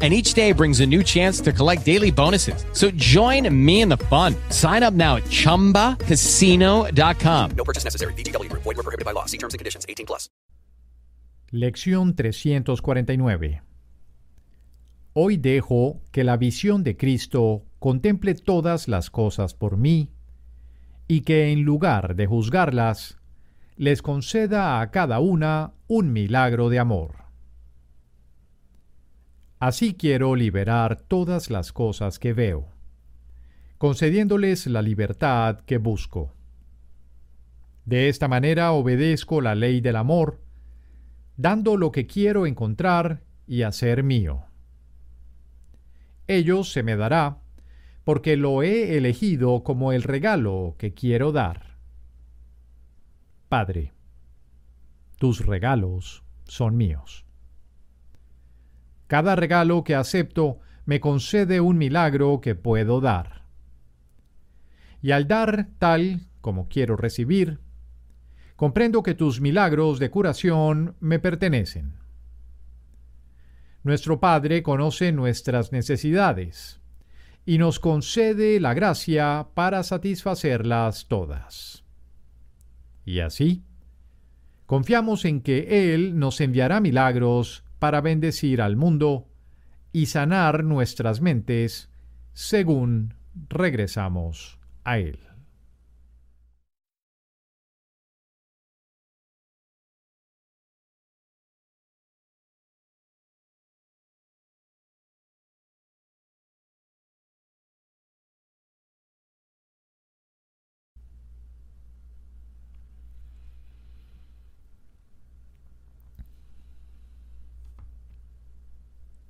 and each day brings a new chance to collect daily bonuses. So join me in the fun. Sign up now at ChumbaCasino.com. No purchase necessary. BGW. Void were prohibited by law. See terms and conditions. 18 plus. Lección 349 Hoy dejo que la visión de Cristo contemple todas las cosas por mí y que en lugar de juzgarlas, les conceda a cada una un milagro de amor. Así quiero liberar todas las cosas que veo, concediéndoles la libertad que busco. De esta manera obedezco la ley del amor, dando lo que quiero encontrar y hacer mío. Ello se me dará, porque lo he elegido como el regalo que quiero dar. Padre, tus regalos son míos. Cada regalo que acepto me concede un milagro que puedo dar. Y al dar tal como quiero recibir, comprendo que tus milagros de curación me pertenecen. Nuestro Padre conoce nuestras necesidades y nos concede la gracia para satisfacerlas todas. Y así, confiamos en que Él nos enviará milagros para bendecir al mundo y sanar nuestras mentes según regresamos a Él.